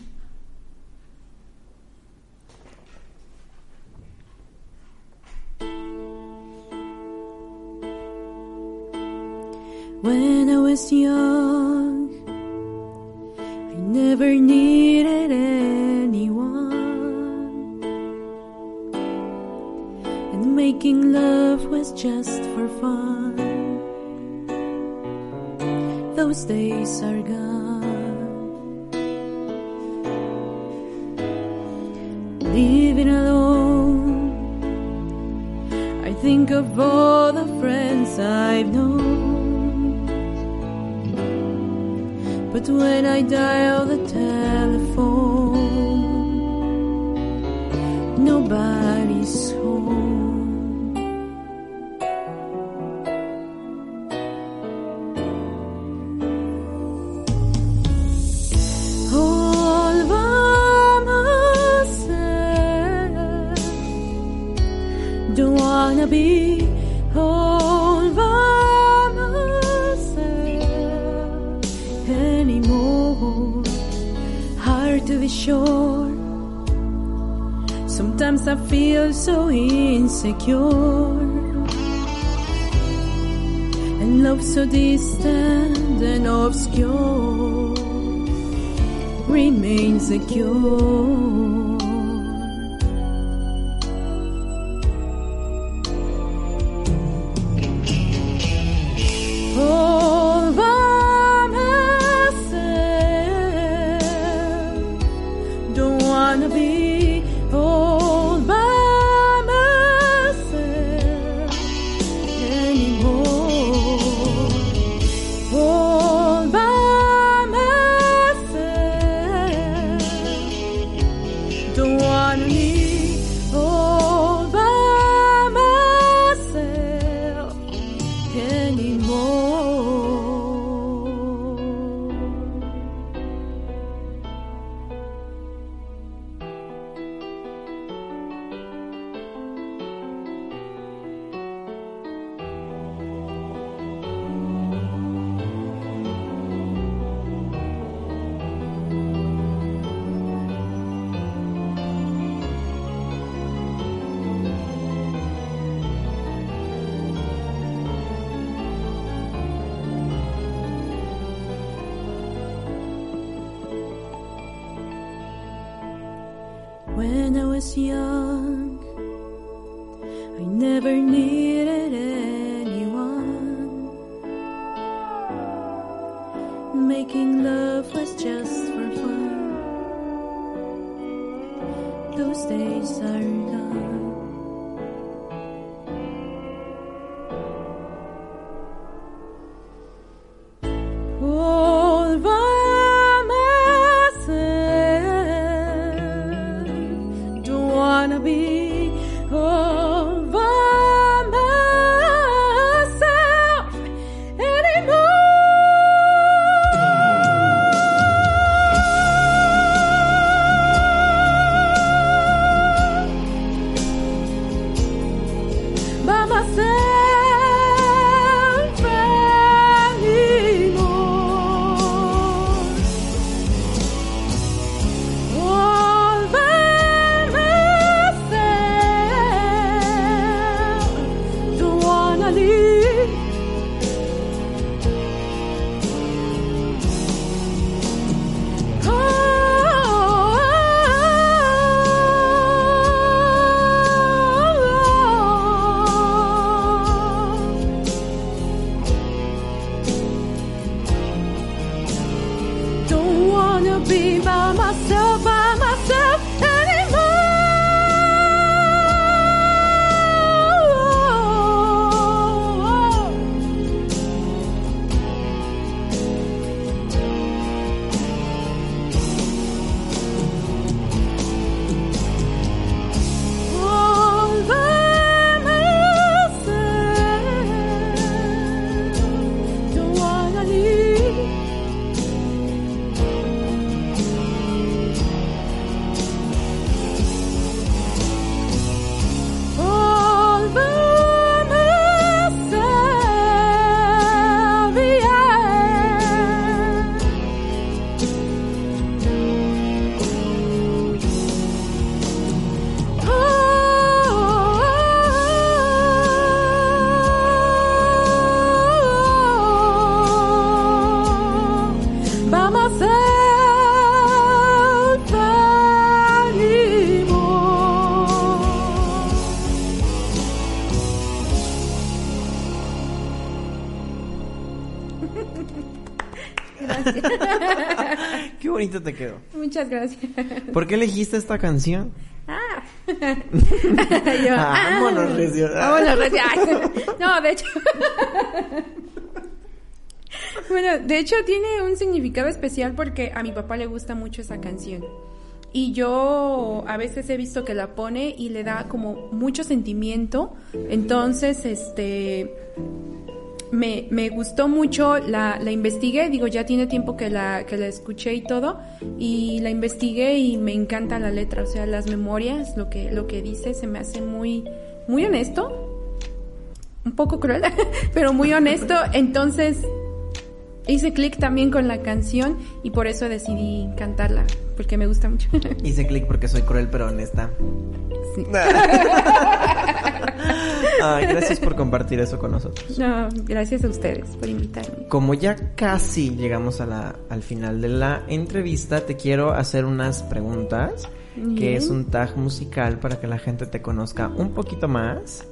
When I was young, never needed anyone. And making love was just for fun. Those days are gone. Living alone, I think of all the friends I've known. But when I dial the telephone, nobody's home. All by myself, don't wanna be Sure. Sometimes I feel so insecure. And love so distant and obscure remains secure. all Qué bonito te quedó. Muchas gracias. ¿Por qué elegiste esta canción? Ah. Yo, Ah, vámonos, Recio. Vámonos, Recio. No, de hecho. bueno, de hecho tiene un significado especial porque a mi papá le gusta mucho esa canción. Y yo a veces he visto que la pone y le da como mucho sentimiento. Entonces, este me, me gustó mucho, la, la investigué, digo, ya tiene tiempo que la, que la escuché y todo, y la investigué y me encanta la letra, o sea, las memorias, lo que, lo que dice, se me hace muy, muy honesto, un poco cruel, pero muy honesto, entonces hice clic también con la canción y por eso decidí cantarla, porque me gusta mucho. Hice clic porque soy cruel pero honesta. Sí. Ay, gracias por compartir eso con nosotros. No, gracias a ustedes por invitarme. Como ya casi llegamos a la, al final de la entrevista, te quiero hacer unas preguntas, que es un tag musical para que la gente te conozca un poquito más.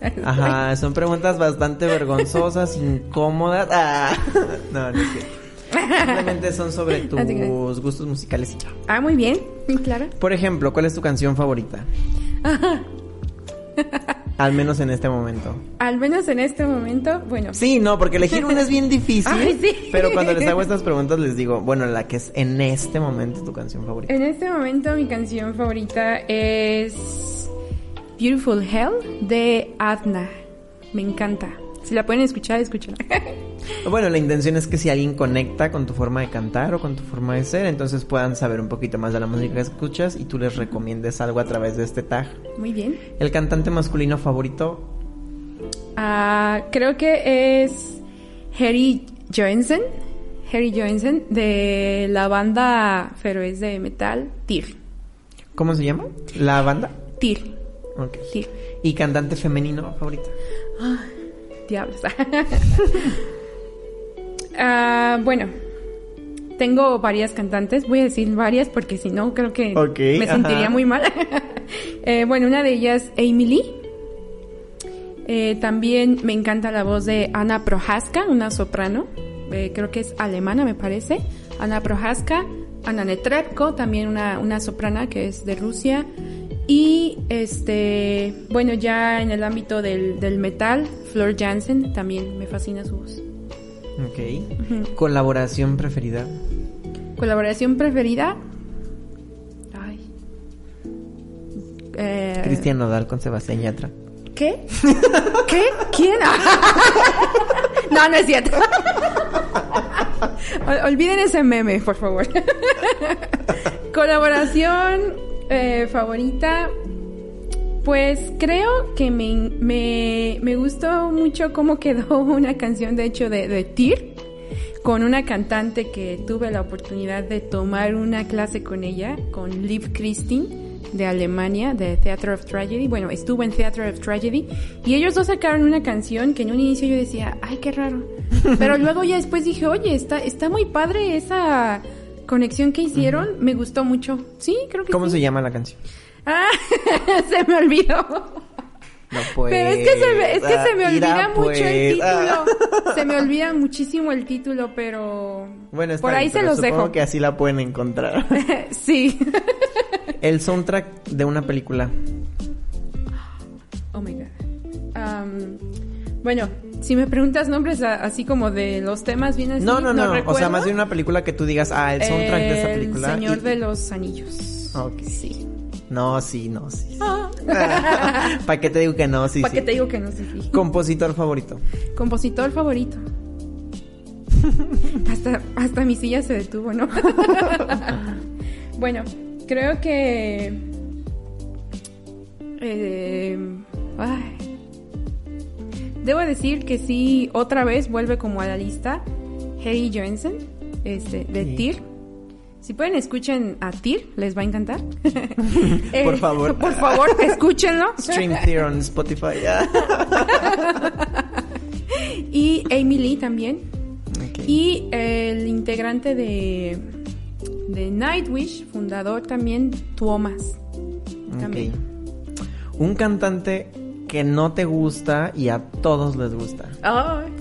Ajá, son preguntas bastante vergonzosas, incómodas. Ah, no, no es cierto. Simplemente son sobre tus gustos musicales y ya. Ah, muy bien, claro. Por ejemplo, ¿cuál es tu canción favorita? Al menos en este momento. Al menos en este momento, bueno. Sí, no, porque elegir una es bien difícil. Ay, sí. Pero cuando les hago estas preguntas les digo, bueno, la que es en este momento tu canción favorita. En este momento mi canción favorita es Beautiful Hell de Adna. Me encanta. Si la pueden escuchar, escúchala. Bueno, la intención es que si alguien conecta con tu forma de cantar o con tu forma de ser, entonces puedan saber un poquito más de la música que escuchas y tú les recomiendes algo a través de este tag. Muy bien. El cantante masculino favorito, Ah, creo que es Harry Joensen. Harry Joensen de la banda, pero es de metal, Tyr. ¿cómo se llama? ¿La banda? Tyr. Ok. Tyr. ¿Y cantante femenino favorito? Diablos. Ah, bueno, tengo varias cantantes. Voy a decir varias porque si no creo que Ok, me sentiría muy mal. Eh, bueno, una de ellas, Amy Lee. Eh, también me encanta la voz de Ana Prohaska, una soprano. Eh, creo que es alemana, me parece. Ana Prohaska. Ana Netrebko, también una, una soprana que es de Rusia. Y este, bueno, ya en el ámbito del, del metal, Flor Jansen, también me fascina su voz. Ok. ¿Colaboración preferida? Colaboración preferida. Ay. Eh, Cristian Nodal con Sebastián Yatra. ¿Qué? ¿Qué? ¿Quién? no, no es cierto. Ol- Olviden ese meme, por favor. Colaboración eh, favorita. Pues creo que me, me, me gustó mucho cómo quedó una canción, de hecho, de, de Tyr, con una cantante que tuve la oportunidad de tomar una clase con ella, con Liv Christine de Alemania, de Theater of Tragedy. Bueno, estuvo en Theater of Tragedy y ellos dos sacaron una canción que en un inicio yo decía, ay, qué raro. Pero luego ya después dije, oye, está, está muy padre esa conexión que hicieron, me gustó mucho. Sí, creo que ¿Cómo sí. se llama la canción? Ah, se me olvidó. No pues. Pero es que se me, es que se me olvida mucho el Ah. título. Se me olvida muchísimo el título, pero Bueno, está por ahí se los supongo dejo. que así la pueden encontrar. sí. El soundtrack de una película. Oh my god. Am, bueno, si me preguntas nombres a- así como de los temas bien así, no, no, no. O sea, más de una película que tú digas, ah, el soundtrack de esa película. El Señor y- de los Anillos. Ok. Sí. No, sí, no, sí. sí. Ah. ¿Para qué te digo que no? Sí, ¿Para sí. qué te digo que no sé? Sí. Compositor favorito. Compositor favorito. hasta, hasta mi silla se detuvo, ¿no? bueno, creo que... eh, ay. Debo decir que sí, otra vez vuelve como a la lista Harry Johnson, este, de Sí. Tyr. Si pueden, escuchen a Tyr, les va a encantar. Eh, Por favor. Por favor, escúchenlo. Stream Theater on Spotify. ah. Y Amy Lee también. Y el integrante de, de Nightwish, fundador también, Tuomas. también. Un cantante que no te gusta y a todos les gusta. Ay.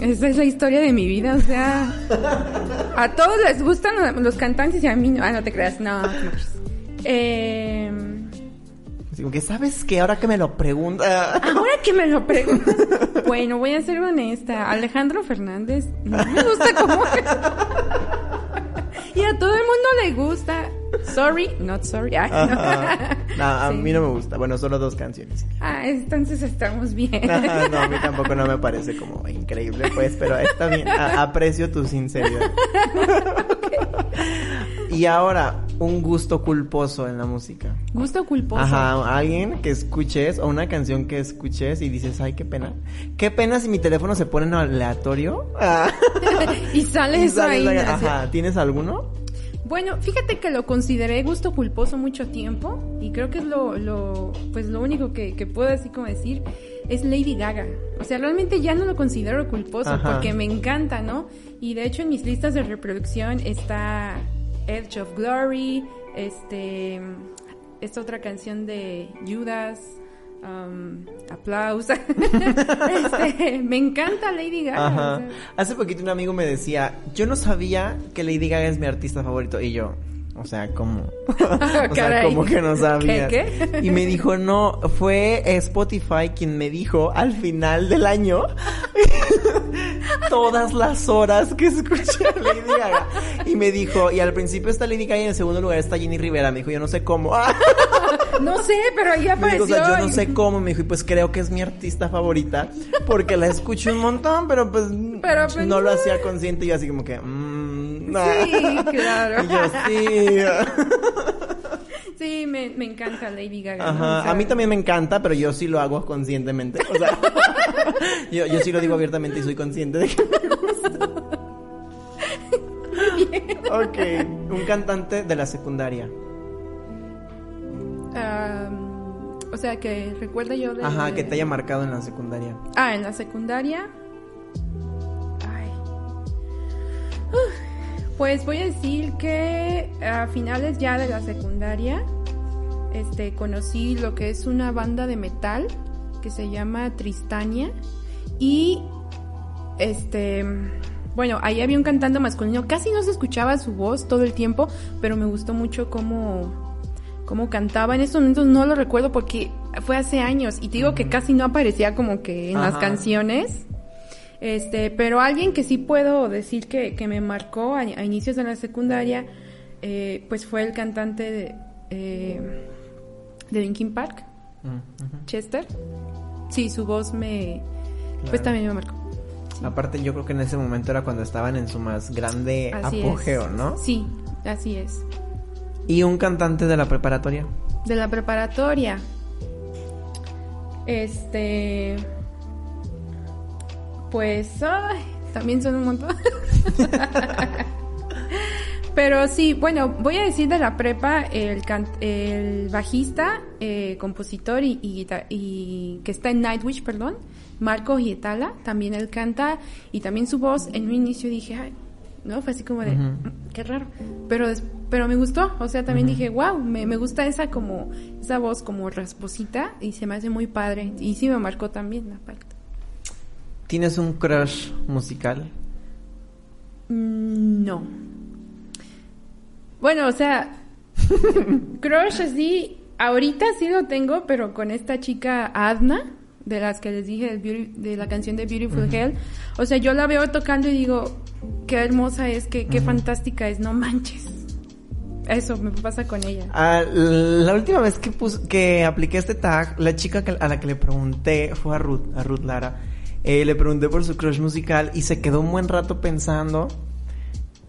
Esa es la historia de mi vida, o sea, a todos les gustan los- cantantes y a mí no. Ah, no te creas, no. no. Eh, Así como que, ¿sabes qué? Ahora que me lo pregunta. ahora que me lo preguntas, bueno, voy a ser honesta. Alejandro Fernández no me gusta como. y a todo el mundo le gusta. Sorry, not sorry. Ay, no. A Sí. mí no me gusta. Bueno, solo dos canciones. Ah, entonces estamos bien. No, a mí tampoco no me parece como increíble, pues, pero está bien. A- aprecio tu sinceridad. Y ahora, un gusto culposo en la música. Gusto culposo. Ajá, alguien que escuches o una canción que escuches y dices, ay, qué pena. Qué pena si mi teléfono se pone en aleatorio. Ah. Y sale eso sales ahí. Ajá, ¿tienes alguno? Bueno, fíjate que lo consideré gusto culposo mucho tiempo y creo que es lo, lo pues lo único que, que puedo así como decir es Lady Gaga. O sea, realmente ya no lo considero culposo Ajá. porque me encanta, ¿no? Y de hecho en mis listas de reproducción está Edge of Glory, este, esta otra canción de Judas, um, Aplaus. Este, me encanta Lady Gaga. o Ajá. sea, Hace poquito un amigo me decía, yo no sabía que Lady Gaga es mi artista favorito. Y yo, O sea, como... o sea, como que no sabías. ¿Qué, qué? Y me dijo, no, fue Spotify quien me dijo al final del año todas las horas que escuché a Lady Gaga. Y me dijo, y al principio está Lady Gaga y en el segundo lugar está Jenny Rivera. Me dijo, yo no sé cómo. No sé, pero ahí Me apareció. dijo, o sea, yo no sé cómo. Me dijo, y pues creo que es mi artista favorita. Porque la escucho un montón, pero pues, Pero, pues, no lo hacía consciente. Y yo así como que, Sí, claro. Yo, sí. Sí, me, me encanta Lady Gaga. ¿no? Ajá, O sea, a mí también me encanta, pero yo sí lo hago conscientemente. O sea, yo, yo sí lo digo abiertamente y soy consciente de que me gusta. Ok, un cantante de la secundaria. o sea, que recuerda yo de... Ajá, que te haya marcado en la secundaria. Ah, en la secundaria. Ay. Uf. Pues voy a decir que a finales ya de la secundaria, este, conocí lo que es una banda de metal que se llama Tristania y, este, bueno, ahí había un cantante masculino, casi no se escuchaba su voz todo el tiempo, pero me gustó mucho cómo, cómo cantaba. En estos momentos no lo recuerdo porque fue hace años y te digo que casi no aparecía como que en las canciones. Este, pero alguien que sí puedo decir que, que me marcó a, a inicios de la secundaria, eh, pues fue el cantante de, eh, de Linkin Park, Mm. Chester. Sí, su voz me, pues también me marcó. Aparte, yo creo que en ese momento era cuando estaban en su más grande Así apogeo, es. ¿no? Sí, así es. Y un cantante de la preparatoria. De la preparatoria. Este. Pues. Ay, también son un montón. Pero sí, bueno, voy a decir de la prepa el, can- el bajista, eh, compositor y, y, guita- y que está en Nightwish, perdón, Marco Gietala, también él canta y también su voz en un inicio dije, ay, no, fue así como de. "Mm, qué raro, pero pero me gustó, o sea, también dije, wow, me, me gusta esa como, esa voz como rasposita y se me hace muy padre y sí me marcó también aparte. ¿Tienes un crush musical? Mm, No. Bueno, o sea, crush así, ahorita sí lo tengo, pero con esta chica Adna, de las que les dije de la canción de Beautiful Hell, o sea, yo la veo tocando y digo, qué hermosa es, qué, qué fantástica es, no manches. Eso me pasa con ella. Ah, la última vez que pus- que apliqué este tag, la chica a la que le pregunté fue a Ruth, a Ruth Lara. Eh, le pregunté por su crush musical y se quedó un buen rato pensando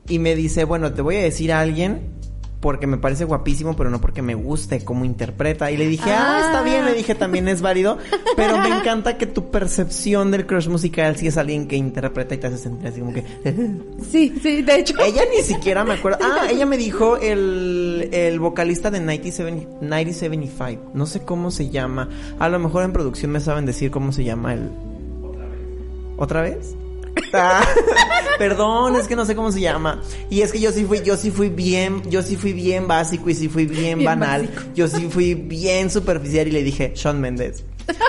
y me dice, bueno, te voy a decir a alguien porque me parece guapísimo, pero no porque me guste cómo interpreta. Y le dije, ah, Ah. está bien, le dije, también es válido, pero me encanta que tu percepción del crush musical sí es alguien que interpreta y te hace sentir así como que... Sí, sí, de hecho. Ella ni siquiera me acuerdo. Ah, ella me dijo el, el vocalista de 97, 9075. No sé cómo se llama. A lo mejor en producción me saben decir cómo se llama el. ¿Otra vez? Ah, perdón, es que no sé cómo se llama. Y es que yo sí fui, yo sí fui bien, yo sí fui bien básico y sí fui bien, Bien banal. básico. Yo sí fui bien superficial y le dije, Sean Méndez.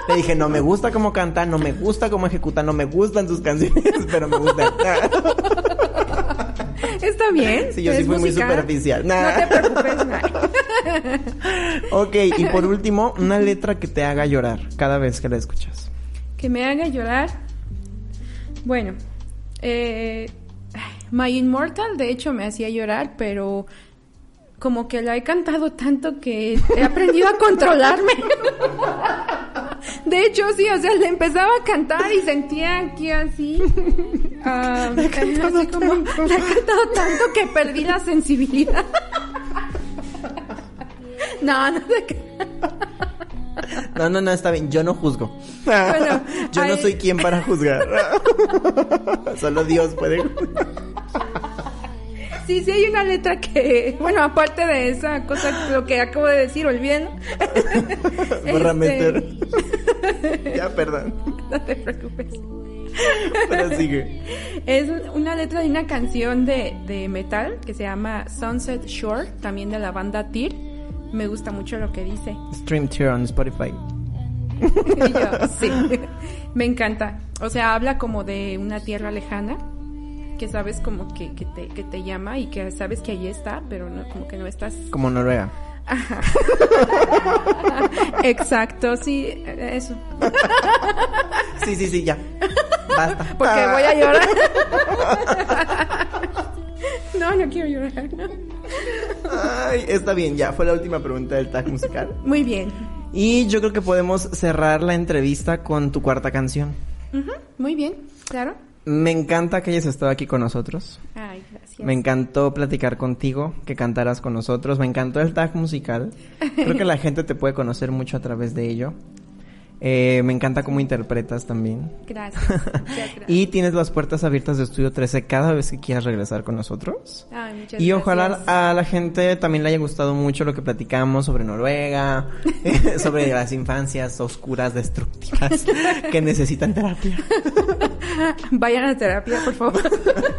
Le dije, no me gusta cómo canta, no me gusta cómo ejecuta, no me gustan sus canciones, pero me gusta. Está bien. Sí, yo sí fui muy superficial. Nah. No te preocupes, nah. Ok, y por último, una letra que te haga llorar cada vez que la escuchas. que me haga llorar. Bueno, eh, My Immortal de hecho me hacía llorar, pero como que la he cantado tanto que he aprendido a controlarme. De hecho, sí, o sea, le empezaba a cantar y sentía aquí así. ah, así como, la he cantado tanto que perdí la sensibilidad. No, no sé qué. No, no, no, está bien, yo no juzgo. Bueno, yo no soy quien para juzgar. Solo Dios puede juzgar. Sí, sí hay una letra que, bueno, aparte de esa cosa, lo que acabo de decir, olviden. Bórrame Este. Ya, perdón. No te preocupes. Pero sigue. Es una letra de una canción de, de metal que se llama Sunset Shore, también de la banda Tyr. Me gusta mucho lo que dice. Stream Tier on Spotify. Y yo, sí, me encanta. O sea, habla como de una tierra lejana, que sabes como que, que, te, que te llama y que sabes que ahí está, pero no, como que no estás... Como Noruega. Exacto, sí, eso. Sí, sí, sí, ya. Basta. Porque voy a llorar. No, no quiero llorar. Ay, está bien, ya. Fue la última pregunta del tag musical. Muy bien. Y yo creo que podemos cerrar la entrevista con tu cuarta canción. Muy bien, claro. Me encanta que hayas estado aquí con nosotros. Ay, gracias. Me encantó platicar contigo, que cantaras con nosotros. Me encantó el tag musical. Creo que la gente te puede conocer mucho a través de ello. Eh, me encanta cómo interpretas también. Gracias. Y tienes las puertas abiertas de Estudio 13 cada vez que quieras regresar con nosotros. Ay, muchas Y ojalá a la gente también le haya gustado mucho lo que platicamos sobre Noruega, sobre las infancias oscuras, destructivas, que necesitan terapia. Vayan a terapia, por favor.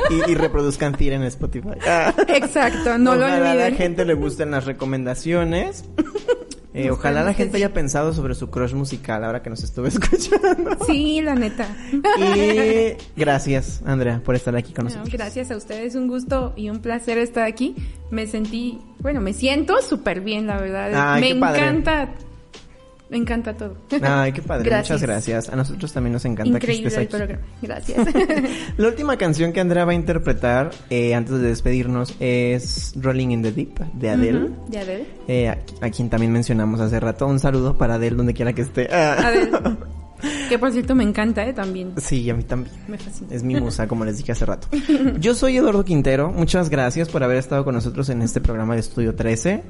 Y, y reproduzcan en Spotify. Exacto, no lo ojalá a la olviden. gente le gusten las recomendaciones. Eh, ojalá la gente haya pensado sobre su crush musical ahora que nos estuvo escuchando. Sí, la neta. Y gracias, Andrea, por estar aquí con No, nosotros. gracias a ustedes, un gusto y un placer estar aquí. Me sentí, bueno, me siento súper bien, la verdad. Ay, me encanta, me encanta todo. Ay, qué padre. Gracias. Muchas gracias. A nosotros también nos encanta Increíble que el estés aquí. programa. Gracias. La última canción que Andrea va a interpretar eh, antes de despedirnos es Rolling in the Deep de Adele. Ujú, De Adele. Eh, a, a quien también mencionamos hace rato. Un saludo para Adele donde quiera que esté. Ah. Adele. Que por cierto me encanta, ¿eh? También. Sí, a mí también. Me fascina. Es mi musa, como les dije hace rato. Yo soy Eduardo Quintero. Muchas gracias por haber estado con nosotros en este programa de Estudio 13.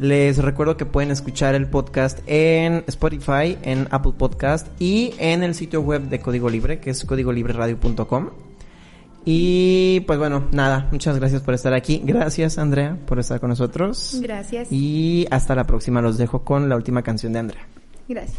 Les recuerdo que pueden escuchar el podcast en Spotify, en Apple Podcast y en el sitio web de Código Libre, que es códigolibreradio.com. Y pues bueno, nada, muchas gracias por estar aquí. Gracias, Andrea, por estar con nosotros. Gracias. Y hasta la próxima. Los dejo con la última canción de Andrea. Gracias.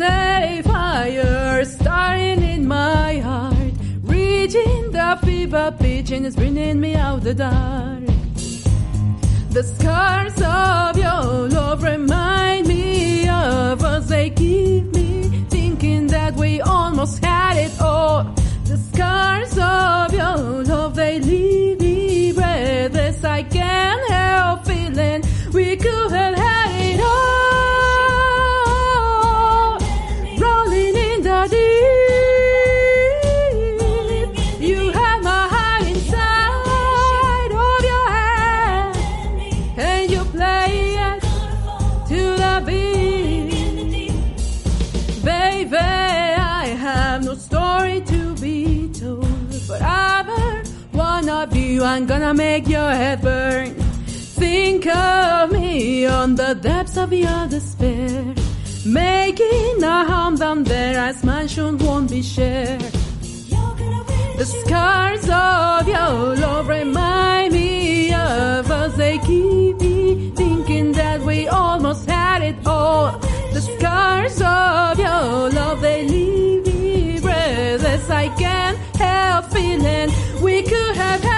A fire starting in my heart, reaching the fever pitch and it's bringing me out the dark. The scars of your love remind me of us. They keep me thinking that we almost had it all. The scars of your love, they leave me breathless. I can't help feeling we could have had it all. I'm gonna make your head burn. Think of me on the depths of your despair. Making a home down there as my mansion won't be shared. The scars of your love remind me of us. They keep me thinking that we almost had it all. The scars of your love, they leave me breathless. I can't help feeling we could have